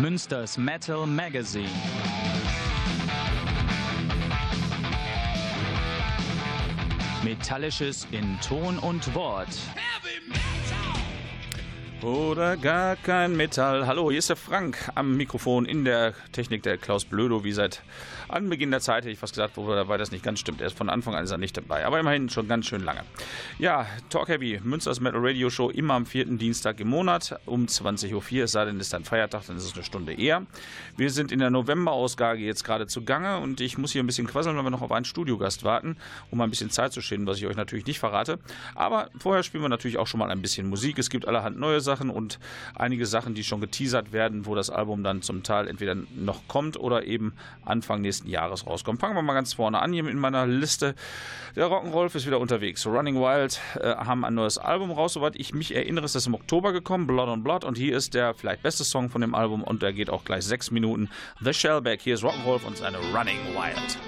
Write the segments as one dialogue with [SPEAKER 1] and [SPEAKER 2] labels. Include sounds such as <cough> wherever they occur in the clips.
[SPEAKER 1] Münsters Metal Magazine. Metallisches in Ton und Wort.
[SPEAKER 2] Oder gar kein Metall. Hallo, hier ist der Frank am Mikrofon in der Technik der Klaus Blödo, wie seit Anbeginn der Zeit hätte ich fast gesagt, wobei das nicht ganz stimmt. Er ist von Anfang an ist er nicht dabei, aber immerhin schon ganz schön lange. Ja, Talk Heavy, Münsters Metal Radio Show, immer am vierten Dienstag im Monat um 20.04 Uhr, es sei denn, es ist ein Feiertag, dann ist es eine Stunde eher. Wir sind in der November-Ausgabe jetzt gerade zugange und ich muss hier ein bisschen quasseln, weil wir noch auf einen Studiogast warten, um ein bisschen Zeit zu schinden, was ich euch natürlich nicht verrate. Aber vorher spielen wir natürlich auch schon mal ein bisschen Musik. Es gibt allerhand neue Sachen und einige Sachen, die schon geteasert werden, wo das Album dann zum Teil entweder noch kommt oder eben Anfang nächsten nächsten Jahres rauskommt. Fangen wir mal ganz vorne an hier in meiner Liste. Der Rock'n'Rolf ist wieder unterwegs. Running Wild äh, haben ein neues Album raus, soweit ich mich erinnere, ist das im Oktober gekommen, Blood on Blood. Und hier ist der vielleicht beste Song von dem Album und der geht auch gleich sechs Minuten. The Shellback, hier ist Rock'n'Rolf und seine Running Wild.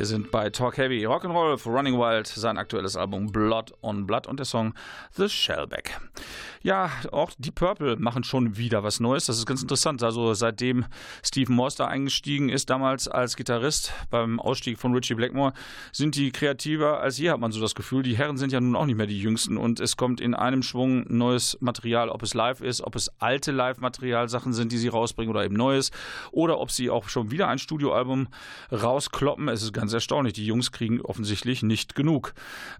[SPEAKER 3] Wir sind bei Talk Heavy Rock'n'Roll für Running Wild, sein aktuelles Album Blood on Blood und der Song The Shellback. Ja, auch die Purple machen schon wieder was Neues. Das ist ganz interessant. Also seitdem Steve Morse da eingestiegen ist, damals als Gitarrist beim Ausstieg von Richie Blackmore, sind die kreativer als je, hat man so das Gefühl. Die Herren sind ja nun auch nicht mehr die Jüngsten und es kommt in einem Schwung neues Material, ob es live ist, ob es alte Live-Material, Sachen sind, die sie rausbringen oder eben neues oder ob sie auch schon wieder ein Studioalbum rauskloppen. Es ist ganz erstaunlich. Die Jungs kriegen offensichtlich nicht genug.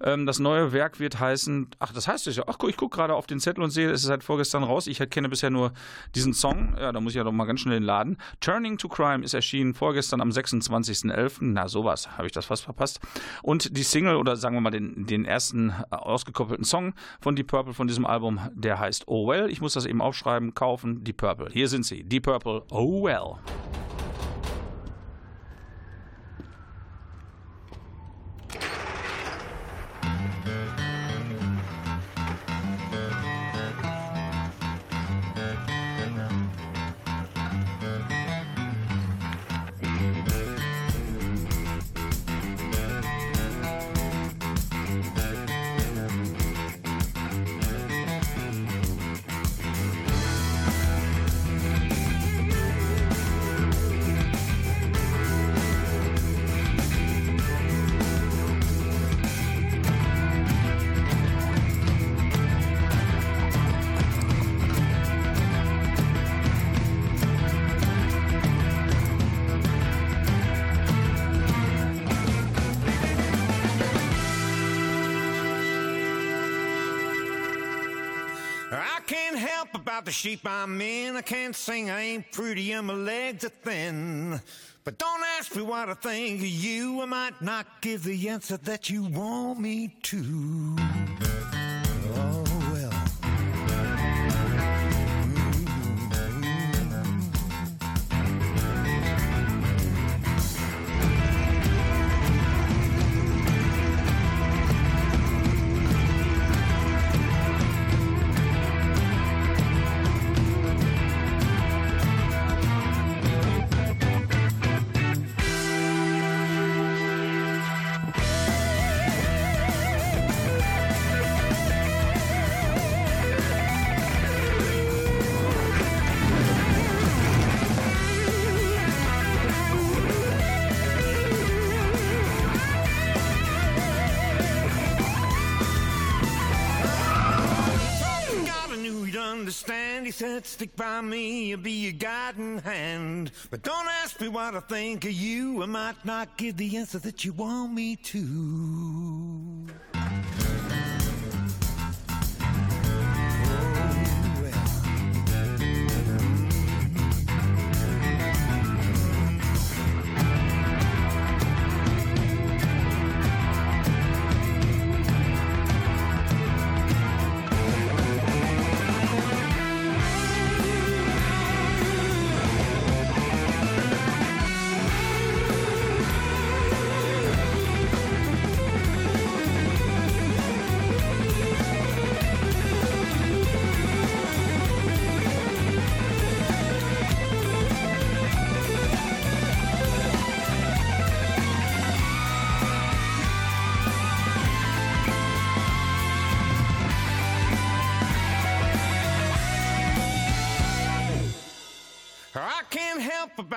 [SPEAKER 3] Ähm, das neue Werk wird heißen, ach, das heißt es ja, ach, ich gucke gerade auf den Zettel und sehe, es ist seit vorgestern raus. Ich kenne bisher nur diesen Song. Ja, da muss ich ja doch mal ganz schnell den laden. Turning to Crime ist erschienen vorgestern am 26.11. Na, sowas, habe ich das fast verpasst. Und die Single oder sagen wir mal den, den ersten ausgekoppelten Song von Deep Purple von diesem Album, der heißt Oh Well. Ich muss das eben aufschreiben, kaufen, Deep Purple. Hier sind sie, Deep Purple, Oh Well.
[SPEAKER 4] The sheep I'm in. I can't sing, I ain't pretty, and my legs are thin. But don't ask me what I think of you. I might not give the answer that you want me to. Said, stick by me and be your guiding hand. But don't ask me what I think of you. I might not give the answer that you want me to.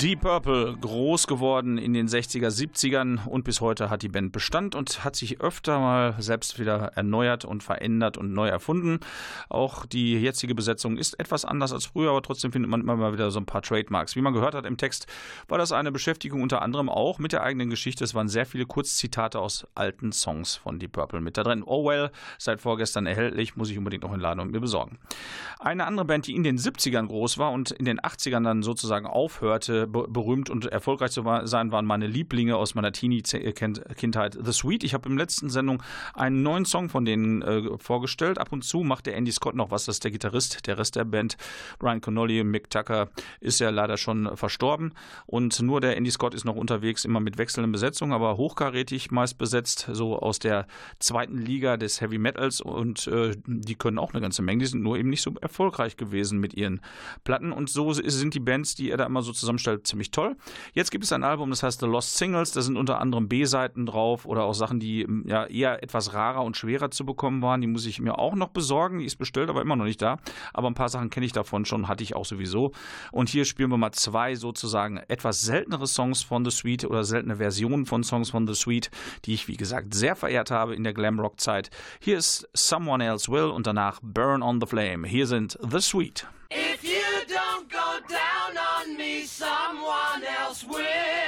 [SPEAKER 3] Deep Purple, groß geworden in den 60er, 70ern und bis heute hat die Band Bestand und hat sich öfter mal selbst wieder erneuert und verändert und neu erfunden. Auch die jetzige Besetzung ist etwas anders als früher, aber trotzdem findet man immer mal wieder so ein paar Trademarks. Wie man gehört hat im Text, war das eine Beschäftigung unter anderem auch mit der eigenen Geschichte. Es waren sehr viele Kurzzitate aus alten Songs von Deep Purple mit da drin. Oh well, seit vorgestern erhältlich, muss ich unbedingt noch in Laden und mir besorgen. Eine andere Band, die in den 70ern groß war und in den 80ern dann sozusagen aufhörte, berühmt und erfolgreich zu sein, waren meine Lieblinge aus meiner Teenie-Kindheit The Sweet. Ich habe im letzten Sendung einen neuen Song von denen äh, vorgestellt. Ab und zu macht der Andy Scott noch was, das ist der Gitarrist. Der Rest der Band, Brian Connolly, Mick Tucker, ist ja leider schon verstorben. Und nur der Andy Scott ist noch unterwegs, immer mit wechselnden Besetzungen, aber hochkarätig meist besetzt, so aus der zweiten Liga des Heavy Metals. Und äh, die können auch eine ganze Menge. Die sind nur eben nicht so erfolgreich gewesen mit ihren Platten. Und so sind die Bands, die er da immer so zusammen zusammenstellt, ziemlich toll. Jetzt gibt es ein Album, das heißt The Lost Singles. Da sind unter anderem B-Seiten drauf oder auch Sachen, die hm, ja eher etwas rarer und schwerer zu bekommen waren. Die muss ich mir auch noch besorgen. Die ist bestellt, aber immer noch nicht da. Aber ein paar Sachen kenne ich davon schon, hatte ich auch sowieso. Und hier spielen wir mal zwei sozusagen etwas seltenere Songs von The Sweet oder seltene Versionen von Songs von The Sweet, die ich wie gesagt sehr verehrt habe in der Glamrock-Zeit. Hier ist Someone Else Will und danach Burn on the Flame. Hier sind The Sweet.
[SPEAKER 5] If you don't go down me, someone else will.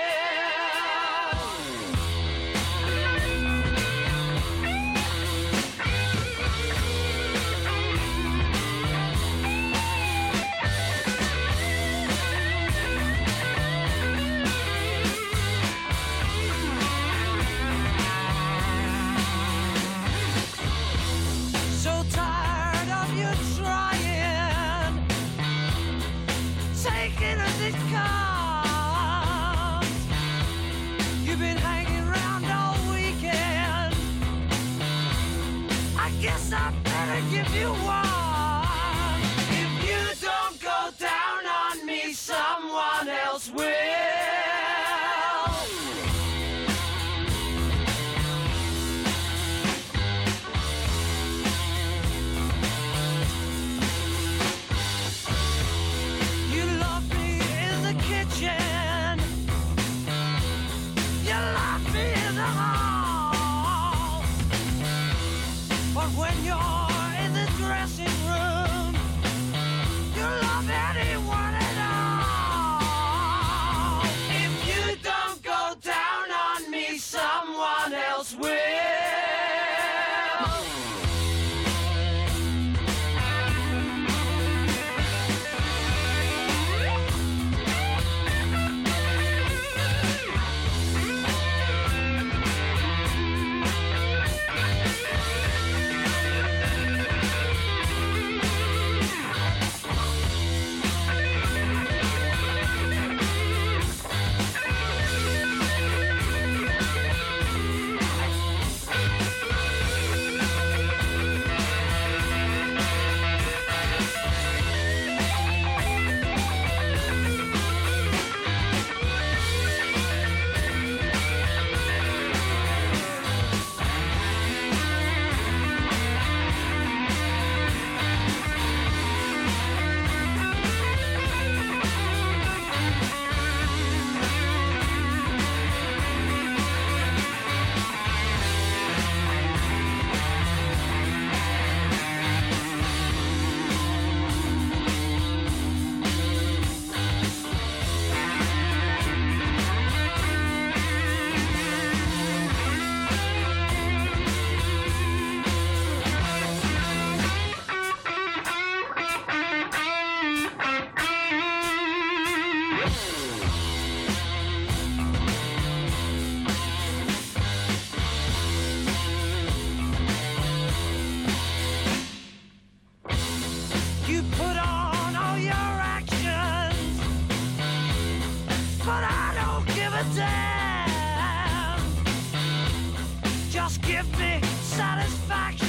[SPEAKER 5] just give me satisfaction.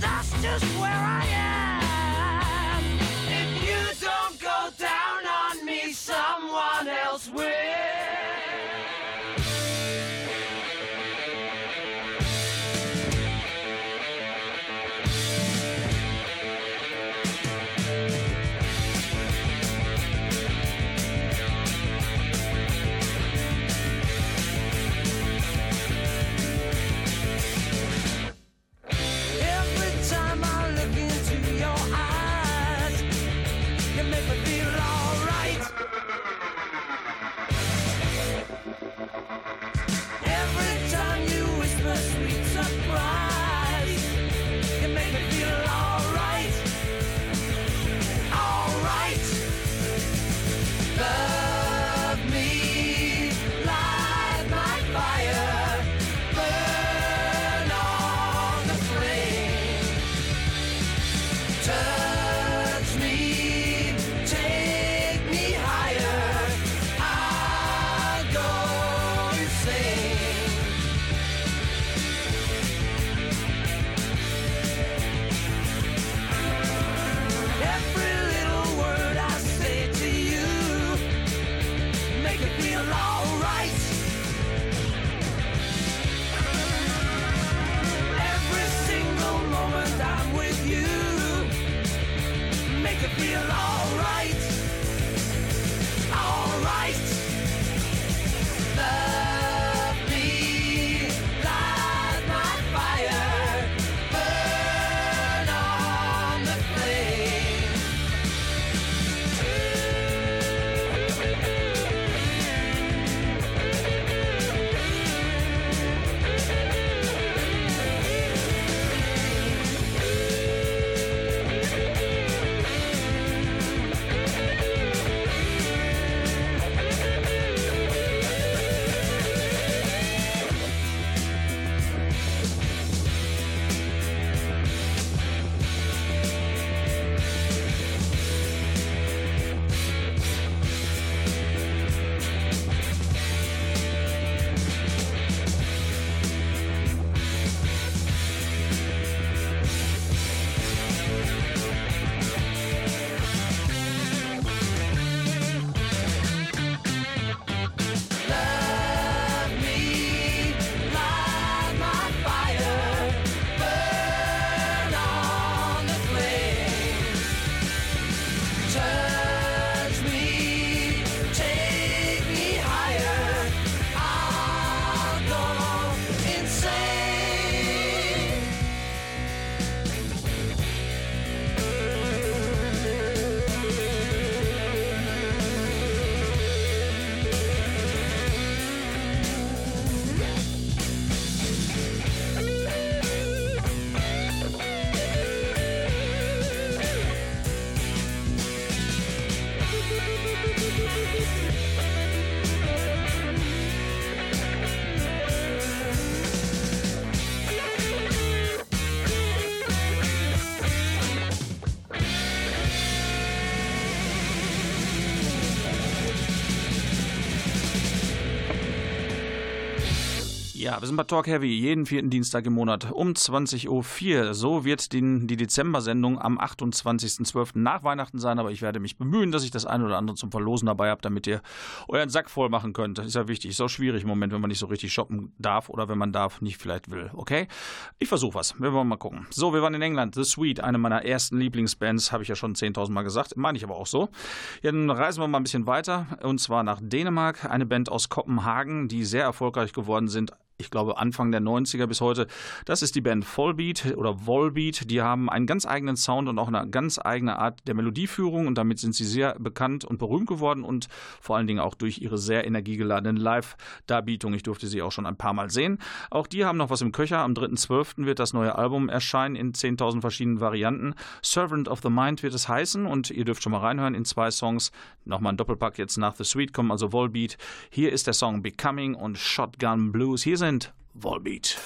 [SPEAKER 5] That's just where I am. If you don't go down on me, someone else will. Every time you whisper sweet surprise.
[SPEAKER 3] Ja, wir sind bei Talk Heavy, jeden vierten Dienstag im Monat um 20.04 Uhr. So wird die, die Dezember-Sendung am 28.12. nach Weihnachten sein, aber ich werde mich bemühen, dass ich das eine oder andere zum Verlosen dabei habe, damit ihr euren Sack voll machen könnt. Das ist ja wichtig. Ist auch schwierig im Moment, wenn man nicht so richtig shoppen darf oder wenn man darf, nicht vielleicht will. Okay? Ich versuche was. Wir wollen mal gucken. So, wir waren in England. The Sweet, eine meiner ersten Lieblingsbands, habe ich ja schon 10.000 Mal gesagt. Meine ich aber auch so. Ja, dann reisen wir mal ein bisschen weiter und zwar nach Dänemark. Eine Band aus Kopenhagen, die sehr erfolgreich geworden sind ich glaube, Anfang der 90er bis heute. Das ist die Band Vollbeat oder Volbeat. Die haben einen ganz eigenen Sound und auch eine ganz eigene Art der Melodieführung und damit sind sie sehr bekannt und berühmt geworden und vor allen Dingen auch durch ihre sehr energiegeladenen Live-Darbietungen. Ich durfte sie auch schon ein paar Mal sehen. Auch die haben noch was im Köcher. Am 3.12. wird das neue Album erscheinen in 10.000 verschiedenen Varianten. Servant of the Mind wird es heißen und ihr dürft schon mal reinhören in zwei Songs. Nochmal ein Doppelpack jetzt nach The Sweet kommen, also Volbeat. Hier ist der Song Becoming und Shotgun Blues. Hier sind sind Volbeat.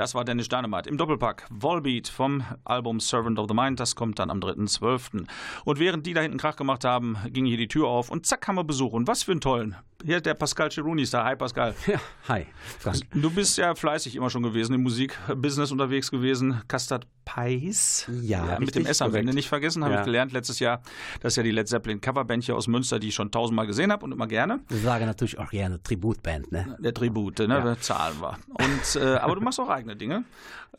[SPEAKER 3] Das war Dennis Dynamite im Doppelpack. Volbeat vom Album Servant of the Mind, das kommt dann am 3.12. Und während die da hinten Krach gemacht haben, ging hier die Tür auf und zack haben wir Besuch. Und was für einen tollen. Hier der Pascal Ceruni ist da. Hi Pascal.
[SPEAKER 6] Ja, hi. Frank.
[SPEAKER 3] Du bist ja fleißig immer schon gewesen im Musikbusiness unterwegs gewesen. Custard Pies.
[SPEAKER 6] Ja,
[SPEAKER 3] mit
[SPEAKER 6] richtig,
[SPEAKER 3] dem S am. Ende nicht vergessen, habe
[SPEAKER 6] Ja.
[SPEAKER 3] ich gelernt letztes Jahr. Das ist ja die Led Zeppelin Coverband hier aus Münster, die ich schon tausendmal gesehen habe und immer gerne.
[SPEAKER 6] Wir sagen natürlich auch gerne Tributband, ne?
[SPEAKER 3] Der Tribute, ne?
[SPEAKER 6] Ja.
[SPEAKER 3] Zahlen wir. Und, äh, aber du machst auch eigene Dinge.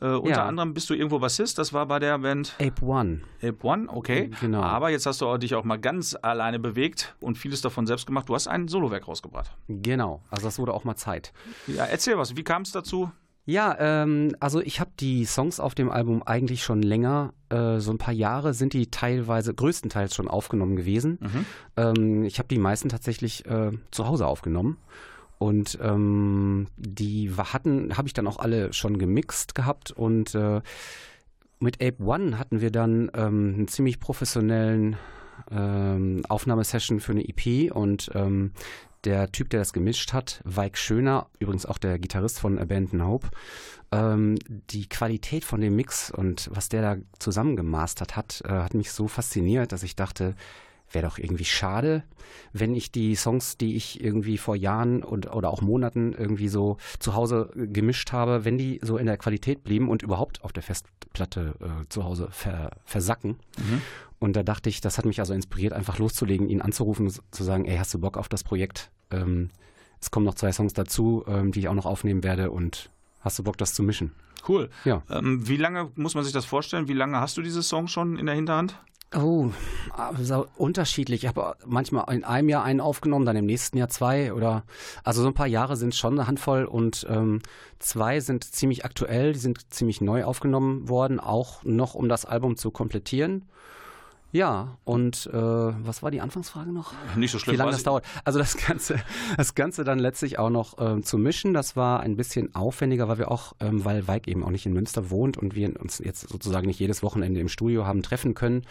[SPEAKER 3] Äh, unter
[SPEAKER 6] Ja.
[SPEAKER 3] anderem bist du irgendwo Bassist, das war bei der Band
[SPEAKER 6] Ape One.
[SPEAKER 3] Ape One, okay.
[SPEAKER 6] Genau.
[SPEAKER 3] Aber jetzt hast du dich auch mal ganz alleine bewegt und vieles davon selbst gemacht. Du hast ein Solowerk rausgebracht.
[SPEAKER 6] Genau, also das wurde auch mal Zeit.
[SPEAKER 3] Ja, erzähl was, wie kam es dazu?
[SPEAKER 6] Ja, ähm, also ich habe die Songs auf dem Album eigentlich schon länger, äh, so ein paar Jahre sind die teilweise, größtenteils schon aufgenommen gewesen. Ähm, ich habe die meisten tatsächlich äh, zu Hause aufgenommen. Und ähm, die hatten, habe ich dann auch alle schon gemixt gehabt und äh, mit Ape One hatten wir dann ähm, einen ziemlich professionellen ähm, Aufnahmesession für eine EP und ähm, der Typ, der das gemischt hat, Weik Schöner, übrigens auch der Gitarrist von Abandon Hope, ähm, die Qualität von dem Mix und was der da zusammengemastert hat, äh, hat mich so fasziniert, dass ich dachte, wäre doch irgendwie schade, wenn ich die Songs, die ich irgendwie vor Jahren und, oder auch Monaten irgendwie so zu Hause gemischt habe, wenn die so in der Qualität blieben und überhaupt auf der Festplatte äh, zu Hause ver, versacken. Und da dachte ich, das hat mich also inspiriert, einfach loszulegen, ihn anzurufen, und zu sagen, ey, hast du Bock auf das Projekt? Ähm, es kommen noch zwei Songs dazu, ähm, die ich auch noch aufnehmen werde und hast du Bock, das zu mischen?
[SPEAKER 3] Cool.
[SPEAKER 6] Ja.
[SPEAKER 3] Ähm, wie lange muss man sich das vorstellen? Wie lange hast du diese Song schon in der Hinterhand?
[SPEAKER 6] Oh, also unterschiedlich. Ich habe manchmal in einem Jahr einen aufgenommen, dann im nächsten Jahr zwei oder also so ein paar Jahre sind schon eine Handvoll und ähm, zwei sind ziemlich aktuell, die sind ziemlich neu aufgenommen worden, auch noch um das Album zu komplettieren. Ja, und äh, was war die Anfangsfrage noch?
[SPEAKER 3] Nicht so schlimm.
[SPEAKER 6] Wie lange das dauert. Also das Ganze, <laughs> das Ganze dann letztlich auch noch ähm, zu mischen, das war ein bisschen aufwendiger, weil wir auch, ähm, weil Weig eben auch nicht in Münster wohnt und wir uns jetzt sozusagen nicht jedes Wochenende im Studio haben treffen können,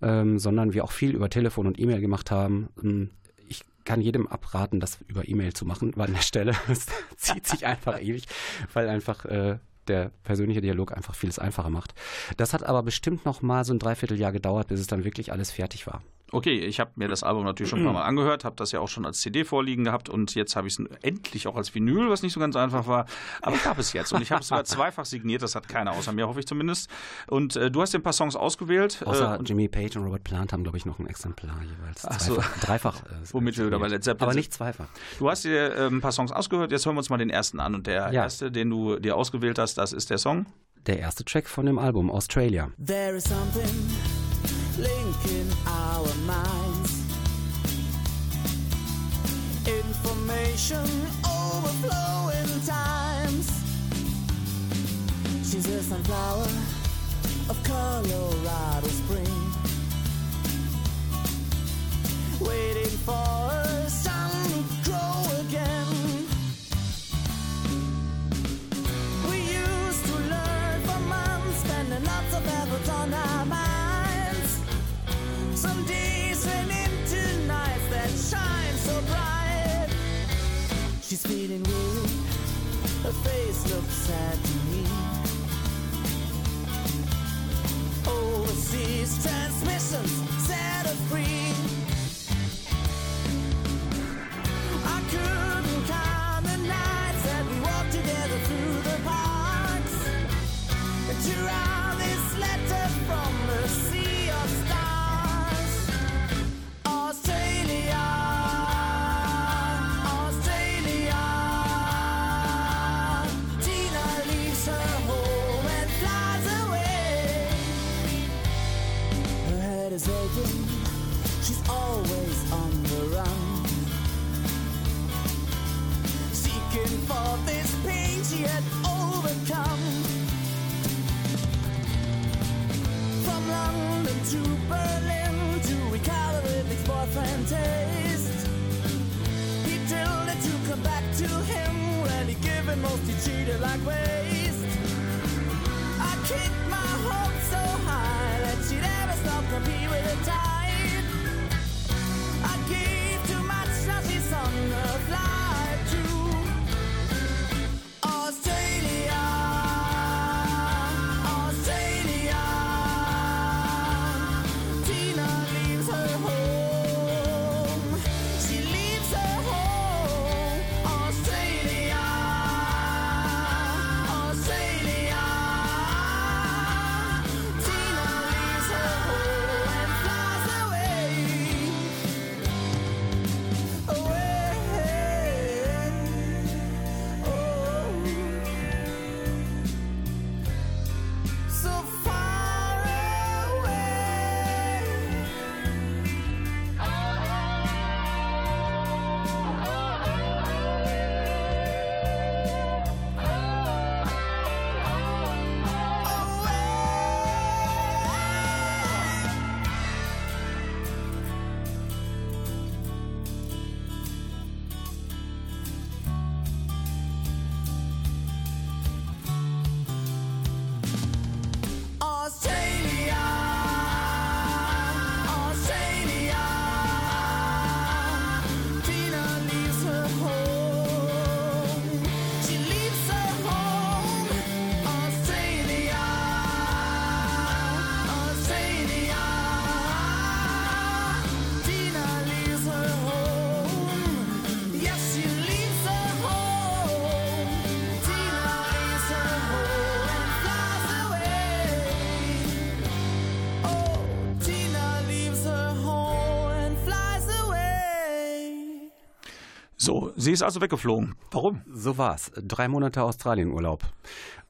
[SPEAKER 6] ähm, sondern wir auch viel über Telefon und E-Mail gemacht haben. Ähm, Ich kann jedem abraten, das über E-Mail zu machen, weil an der Stelle <laughs> es zieht sich einfach ewig, weil einfach äh, der persönliche Dialog einfach vieles einfacher macht. Das hat aber bestimmt noch mal so ein Dreivierteljahr gedauert, bis es dann wirklich alles fertig war.
[SPEAKER 3] Okay, ich habe mir das Album natürlich schon ein paar Mal angehört, habe das ja auch schon als CD vorliegen gehabt und jetzt habe ich es endlich auch als Vinyl, was nicht so ganz einfach war, aber ich habe es jetzt und ich habe es sogar <laughs> zweifach signiert, das hat keiner außer mir, hoffe ich zumindest. Und äh, du hast dir ein paar Songs ausgewählt.
[SPEAKER 6] Außer
[SPEAKER 3] äh, und
[SPEAKER 6] Jimmy Page und Robert Plant haben, glaube ich, noch ein Exemplar jeweils.
[SPEAKER 3] Ach so.
[SPEAKER 6] Zweifach, dreifach. Äh, <laughs>
[SPEAKER 3] Womit wir wieder bei Led Zeppelin
[SPEAKER 6] Aber nicht zweifach.
[SPEAKER 3] du hast dir äh, ein paar Songs ausgehört, jetzt hören wir uns mal den ersten an und der
[SPEAKER 6] Ja.
[SPEAKER 3] erste, den du dir ausgewählt hast, das ist der Song.
[SPEAKER 6] Der erste Track von dem Album Australia.
[SPEAKER 5] There is something linking our minds. Information overflowing times. She's a sunflower of Colorado Spring. Waiting for her Feeling weary, her face looks sad to me. Overseas transmissions set her free. Had overcome. From London to Berlin to recover Ridley's boyfriend taste. He told her to come back to him when he given most he cheated like waste.
[SPEAKER 3] Sie ist also weggeflogen. Warum?
[SPEAKER 6] So war's. Drei Monate Australienurlaub.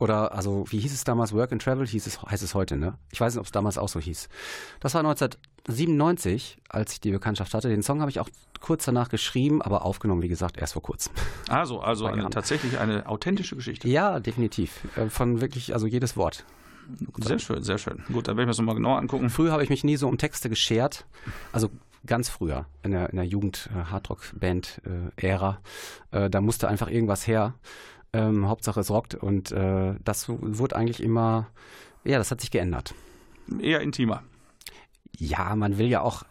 [SPEAKER 6] Oder, also, wie hieß es damals? Work and Travel hieß es, heißt es heute, ne? Ich weiß nicht, ob es damals auch so hieß. Das war 1997, als ich die Bekanntschaft hatte. Den Song habe ich auch kurz danach geschrieben, aber aufgenommen, wie gesagt, erst vor kurzem. <laughs>
[SPEAKER 3] Also, also eine, tatsächlich eine authentische Geschichte.
[SPEAKER 6] Ja, definitiv. Äh, Von wirklich, also jedes Wort.
[SPEAKER 3] Sehr schön, sehr schön. Gut, dann werde ich mir das nochmal genauer angucken.
[SPEAKER 6] Früher habe ich mich nie so um Texte geschert. Also ganz früher, in der, in der Jugend-Hardrock-Band-Ära. Äh, da musste einfach irgendwas her. Ähm, Hauptsache es rockt. Und äh, das wurde eigentlich immer, ja, das hat sich geändert.
[SPEAKER 3] Eher intimer.
[SPEAKER 6] Ja, man will ja auch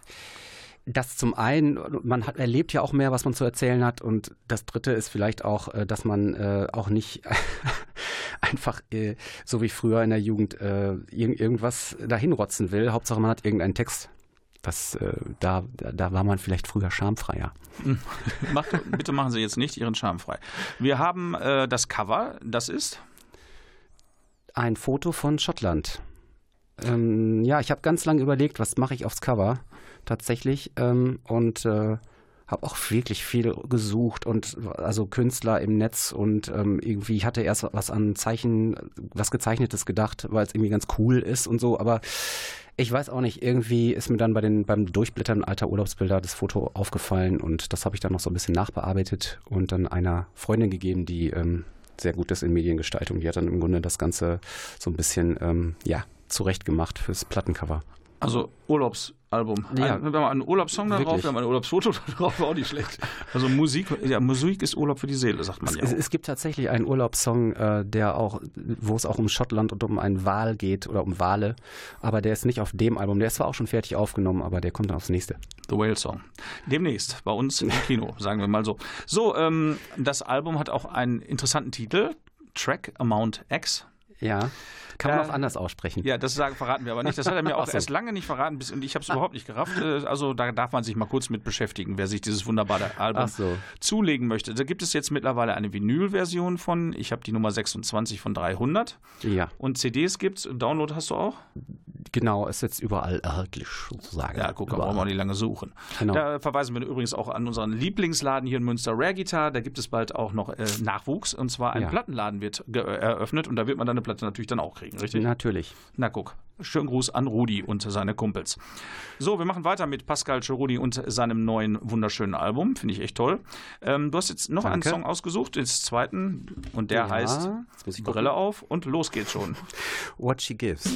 [SPEAKER 6] das zum einen, man hat, erlebt ja auch mehr, was man zu erzählen hat. Und das dritte ist vielleicht auch, äh, dass man äh, auch nicht <laughs> einfach äh, so wie früher in der Jugend äh, irg irgendwas dahin rotzen will. Hauptsache man hat irgendeinen Text. Das, äh, da, da war man vielleicht früher schamfreier. <laughs>
[SPEAKER 3] Macht, bitte machen Sie jetzt nicht Ihren Charme frei. Wir haben äh, das Cover, das ist.
[SPEAKER 6] Ein Foto von Schottland. Ähm, ja, ich habe ganz lange überlegt, was mache ich aufs Cover tatsächlich ähm, und äh, habe auch wirklich viel gesucht und also Künstler im Netz und ähm, irgendwie hatte erst was an Zeichen, was gezeichnetes gedacht, weil es irgendwie ganz cool ist und so, aber ich weiß auch nicht, irgendwie ist mir dann bei den, beim Durchblättern alter Urlaubsbilder das Foto aufgefallen und das habe ich dann noch so ein bisschen nachbearbeitet und dann einer Freundin gegeben, die ähm, sehr gut ist in Mediengestaltung. Die hat dann im Grunde das Ganze so ein bisschen, ähm, ja, zurechtgemacht fürs Plattencover.
[SPEAKER 3] Also Urlaubsalbum.
[SPEAKER 6] Ja.
[SPEAKER 3] Ein, wir haben einen Urlaubssong da drauf, wir haben ein Urlaubsfoto <laughs> da drauf, war auch nicht schlecht. Also Musik, ja, Musik ist Urlaub für die Seele, sagt man ja.
[SPEAKER 6] Es, es gibt tatsächlich einen Urlaubssong, äh, der auch, wo es auch um Schottland und um einen Wal geht oder um Wale, aber der ist nicht auf dem Album. Der ist zwar auch schon fertig aufgenommen, aber der kommt dann aufs nächste.
[SPEAKER 3] The Whale Song. Demnächst bei uns im <laughs> Kino, sagen wir mal so. So, ähm, das Album hat auch einen interessanten Titel. Track Amount X.
[SPEAKER 6] Ja, kann man
[SPEAKER 3] Äh,
[SPEAKER 6] auch anders aussprechen.
[SPEAKER 3] Ja, das sagen, verraten wir aber nicht. Das hat er mir <laughs> auch
[SPEAKER 6] so.
[SPEAKER 3] erst lange nicht verraten bis, und ich habe es überhaupt nicht gerafft. Äh, Also da darf man sich mal kurz mit beschäftigen, wer sich dieses wunderbare Album
[SPEAKER 6] so.
[SPEAKER 3] zulegen möchte. Da gibt es jetzt mittlerweile eine Vinyl-Version von. Ich habe die Nummer 26 von 300.
[SPEAKER 6] Ja,
[SPEAKER 3] Und CDs gibt's. Download hast du auch?
[SPEAKER 6] genau, ist jetzt überall erhältlich sozusagen.
[SPEAKER 3] Ja, guck, da brauchen wir auch nicht lange suchen.
[SPEAKER 6] Genau.
[SPEAKER 3] Da verweisen wir übrigens auch an unseren Lieblingsladen hier in Münster, Rare Guitar. Da gibt es bald auch noch äh, Nachwuchs. Und zwar ein
[SPEAKER 6] Ja.
[SPEAKER 3] Plattenladen wird eröffnet und da wird man dann eine Platte natürlich dann auch kriegen, richtig?
[SPEAKER 6] Natürlich.
[SPEAKER 3] Na guck. Schönen Gruß an Rudi und seine Kumpels. So, wir machen weiter mit Pascal Cherudi und seinem neuen wunderschönen Album. Finde ich echt toll. Ähm, du hast jetzt noch
[SPEAKER 6] Danke.
[SPEAKER 3] einen Song ausgesucht, den zweiten, und der
[SPEAKER 6] Ja,
[SPEAKER 3] heißt Brille auf und los geht's schon.
[SPEAKER 6] What She Gives.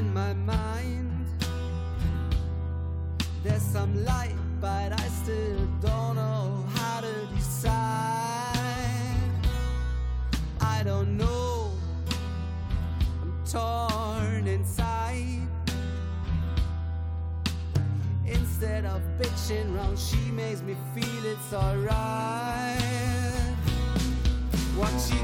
[SPEAKER 5] In my mind. There's some light, but I still don't know how to decide. I don't know. I'm torn inside. Instead of bitching round, she makes me feel it's alright what she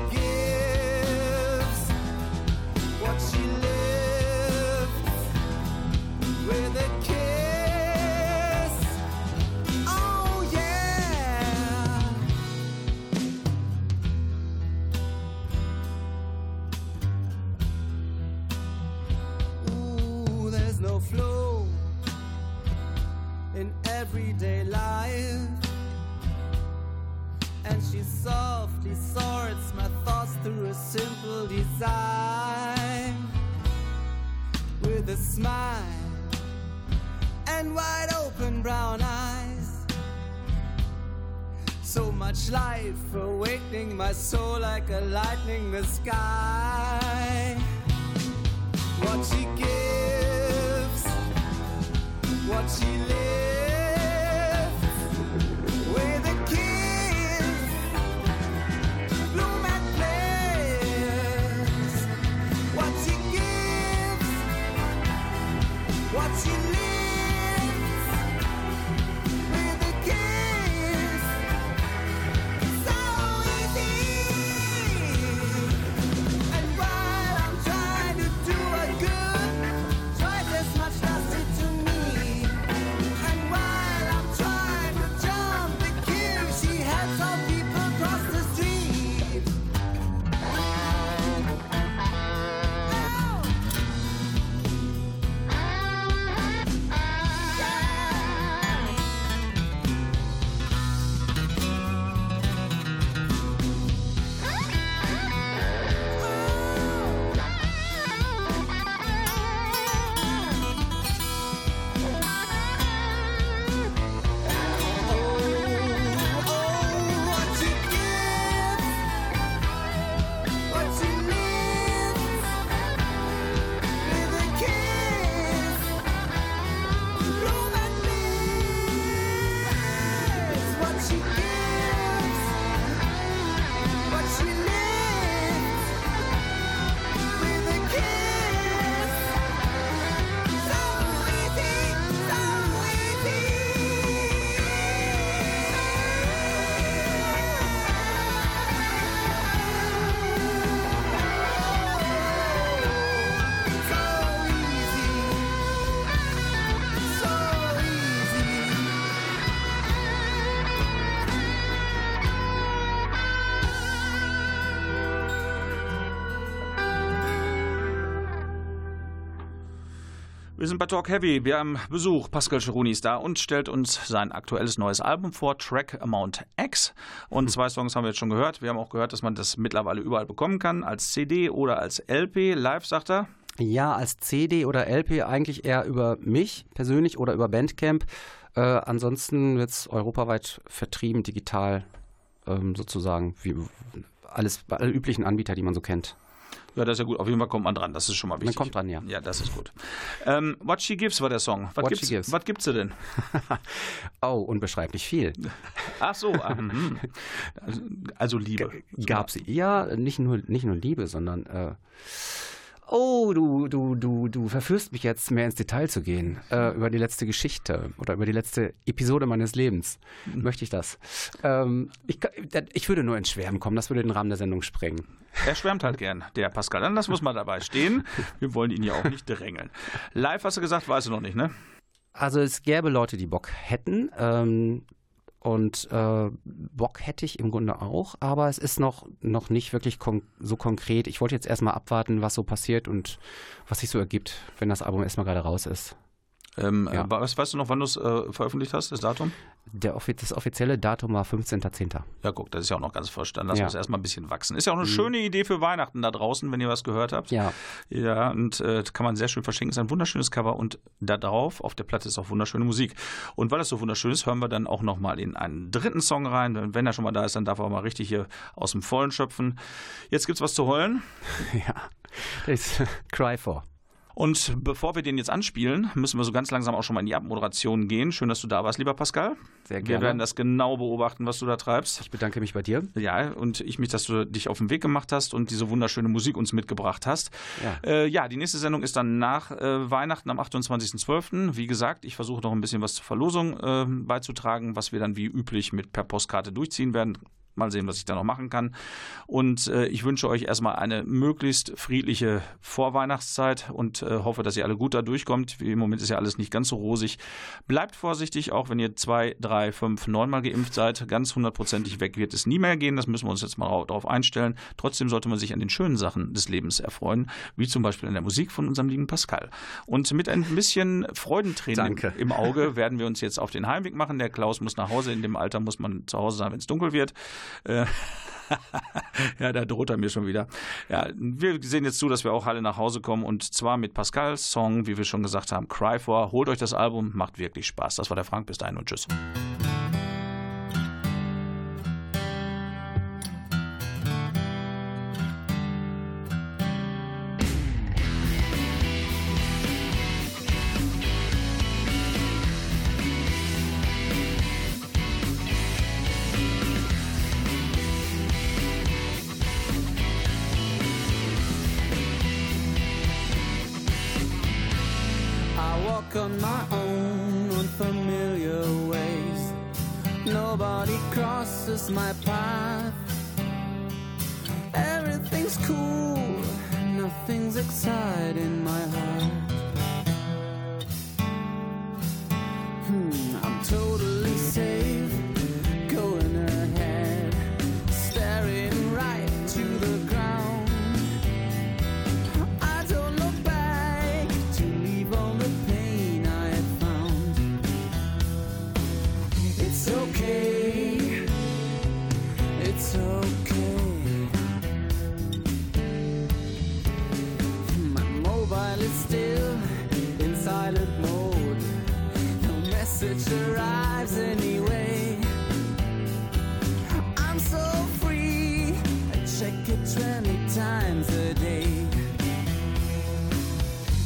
[SPEAKER 5] like a lightning the sky.
[SPEAKER 3] Wir sind bei Talk Heavy. Wir haben Besuch. Pascal Cheruni ist da und stellt uns sein aktuelles neues Album vor, Track Amount X. Und zwei Songs haben wir jetzt schon gehört. Wir haben auch gehört, dass man das mittlerweile überall bekommen kann, als CD oder als LP. Live, sagt er.
[SPEAKER 6] Ja, als CD oder LP eigentlich eher über mich persönlich oder über Bandcamp. Äh, ansonsten wird es europaweit vertrieben, digital ähm, sozusagen, wie alles, alle üblichen Anbieter, die man so kennt.
[SPEAKER 3] Ja, das ist ja gut. Auf jeden Fall kommt man dran. Das ist schon mal wichtig.
[SPEAKER 6] Man kommt dran, ja.
[SPEAKER 3] Ja, das ist gut. Ähm, What She Gives war der Song. Was
[SPEAKER 6] What
[SPEAKER 3] gibt's,
[SPEAKER 6] She Gives.
[SPEAKER 3] Was gibt's denn? <laughs>
[SPEAKER 6] Oh, unbeschreiblich viel.
[SPEAKER 3] Ach so. mhm. also, also Liebe.
[SPEAKER 6] Gab sie. Ja, nicht nur, nicht nur Liebe, sondern äh, Oh, du, du, du, du verführst mich jetzt, mehr ins Detail zu gehen, äh, über die letzte Geschichte oder über die letzte Episode meines Lebens. Möchte ich das? Ähm, ich, ich würde nur ins Schwärmen kommen, das würde den Rahmen der Sendung sprengen.
[SPEAKER 3] Er schwärmt halt gern, der Pascal. Dann das muss mal dabei stehen. Wir wollen ihn ja auch nicht drängeln. Live hast du gesagt, weißt du noch nicht, ne?
[SPEAKER 6] Also es gäbe Leute, die Bock hätten. Ähm, und äh, Bock hätte ich im Grunde auch, aber es ist noch, noch nicht wirklich kon so konkret. Ich wollte jetzt erstmal abwarten, was so passiert und was sich so ergibt, wenn das Album erstmal gerade raus ist.
[SPEAKER 3] Ähm,
[SPEAKER 6] Ja.
[SPEAKER 3] äh, weißt, du noch, wann du es äh, veröffentlicht hast, das Datum?
[SPEAKER 6] Der, das offizielle Datum war 15.10.
[SPEAKER 3] Ja, guck, das ist ja auch noch ganz frisch. Dann lassen wir
[SPEAKER 6] Ja.
[SPEAKER 3] es erstmal ein bisschen wachsen. Ist ja auch eine schöne Idee für Weihnachten da draußen, wenn ihr was gehört habt.
[SPEAKER 6] Ja,
[SPEAKER 3] Ja, und äh, kann man sehr schön verschenken. Ist ein wunderschönes Cover und da drauf auf der Platte ist auch wunderschöne Musik. Und weil das so wunderschön ist, hören wir dann auch nochmal in einen dritten Song rein. Wenn er schon mal da ist, dann darf er auch mal richtig hier aus dem Vollen schöpfen. Jetzt gibt's was zu heulen. <laughs>
[SPEAKER 6] ja. Das ist Cry for.
[SPEAKER 3] Und bevor wir den jetzt anspielen, müssen wir so ganz langsam auch schon mal in die Abmoderation gehen. Schön, dass du da warst, lieber Pascal.
[SPEAKER 6] Sehr
[SPEAKER 3] Wir
[SPEAKER 6] gerne.
[SPEAKER 3] werden das genau beobachten, was du da treibst.
[SPEAKER 6] Ich bedanke mich bei dir.
[SPEAKER 3] Ja, und ich mich, dass du dich auf den Weg gemacht hast und diese wunderschöne Musik uns mitgebracht hast.
[SPEAKER 6] Ja.
[SPEAKER 3] Äh, ja, die nächste Sendung ist dann nach äh, Weihnachten am 28.12. Wie gesagt, ich versuche noch ein bisschen was zur Verlosung äh, beizutragen, was wir dann wie üblich mit per Postkarte durchziehen werden. Mal sehen, was ich da noch machen kann. Und äh, ich wünsche euch erstmal eine möglichst friedliche Vorweihnachtszeit und äh, hoffe, dass ihr alle gut da durchkommt. Wie Im Moment ist ja alles nicht ganz so rosig. Bleibt vorsichtig, auch wenn ihr zwei, drei, fünf, neunmal geimpft seid. Ganz hundertprozentig weg wird es nie mehr gehen. Das müssen wir uns jetzt mal darauf einstellen. Trotzdem sollte man sich an den schönen Sachen des Lebens erfreuen, wie zum Beispiel an der Musik von unserem lieben Pascal. Und mit ein bisschen Freudentränen
[SPEAKER 6] Danke.
[SPEAKER 3] im Auge werden wir uns jetzt auf den Heimweg machen. Der Klaus muss nach Hause. In dem Alter muss man zu Hause sein, wenn es dunkel wird. Äh, <laughs> ja, da droht er mir schon wieder. Ja, wir sehen jetzt zu, dass wir auch alle nach Hause kommen und zwar mit Pascals Song, wie wir schon gesagt haben, Cry For. Holt euch das Album, macht wirklich Spaß. Das war der Frank. Bis dahin und tschüss.
[SPEAKER 5] No message arrives anyway. I'm so free. I check it 20 times a day.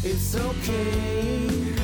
[SPEAKER 5] It's okay.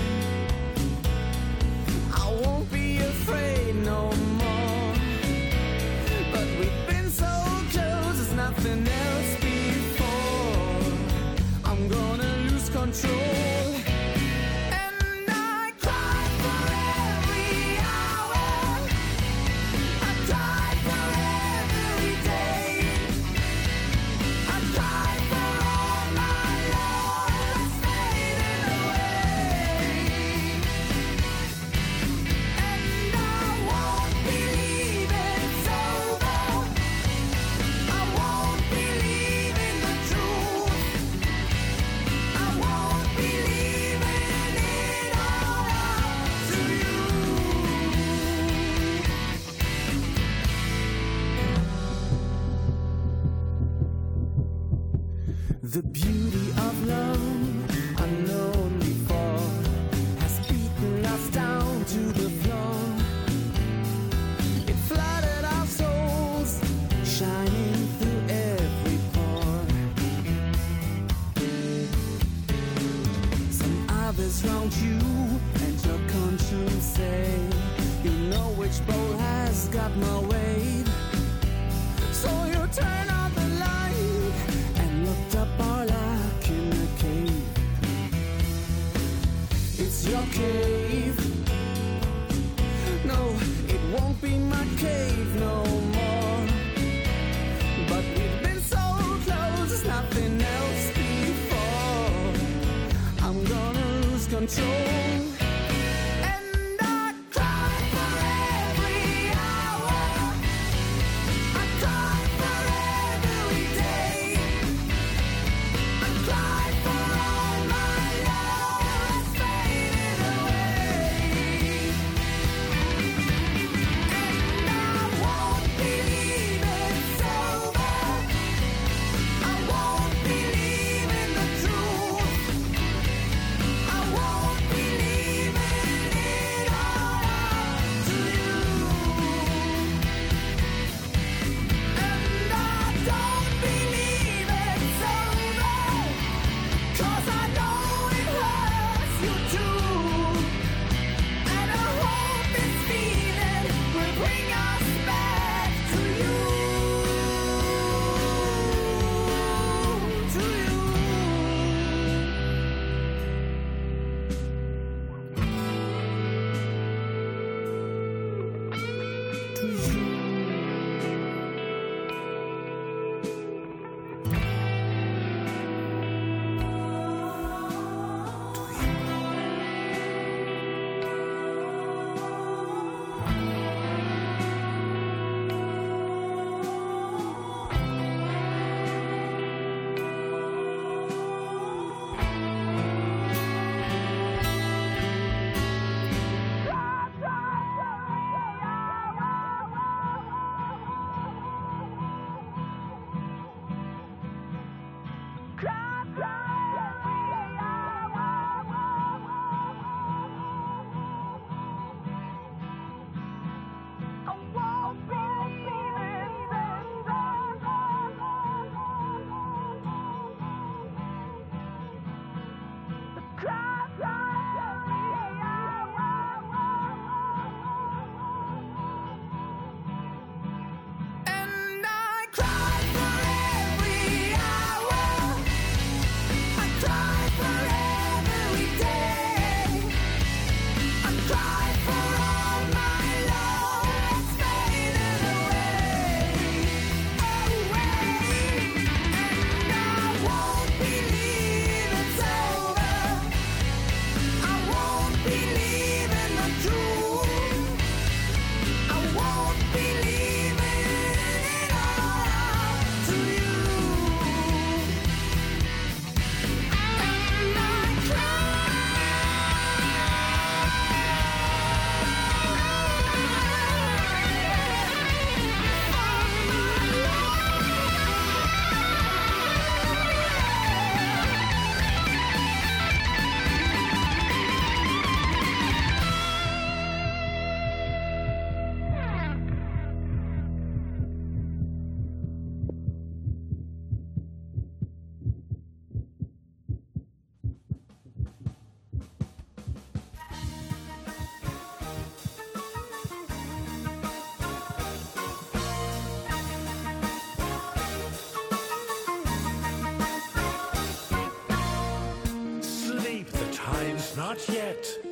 [SPEAKER 2] Not yet.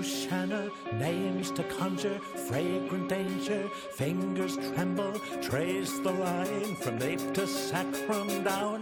[SPEAKER 2] Shoshana, names to conjure, fragrant danger, fingers tremble, trace the line from nape to sacrum down.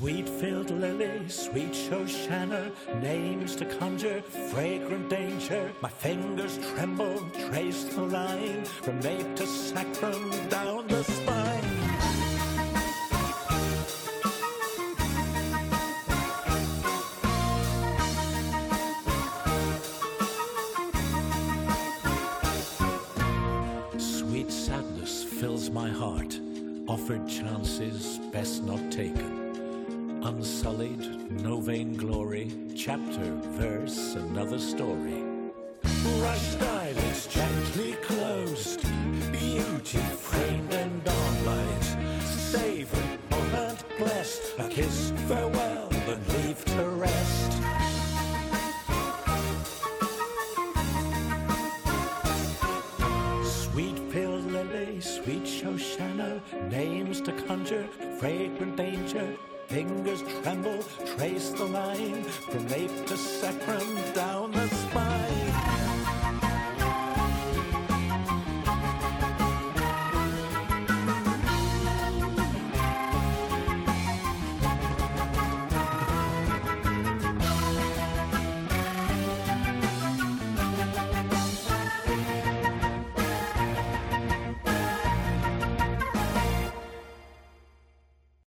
[SPEAKER 2] Sweet filled lily, sweet Shoshana, names to conjure, fragrant danger. My fingers tremble, trace the line from nape to sacrum down the spine.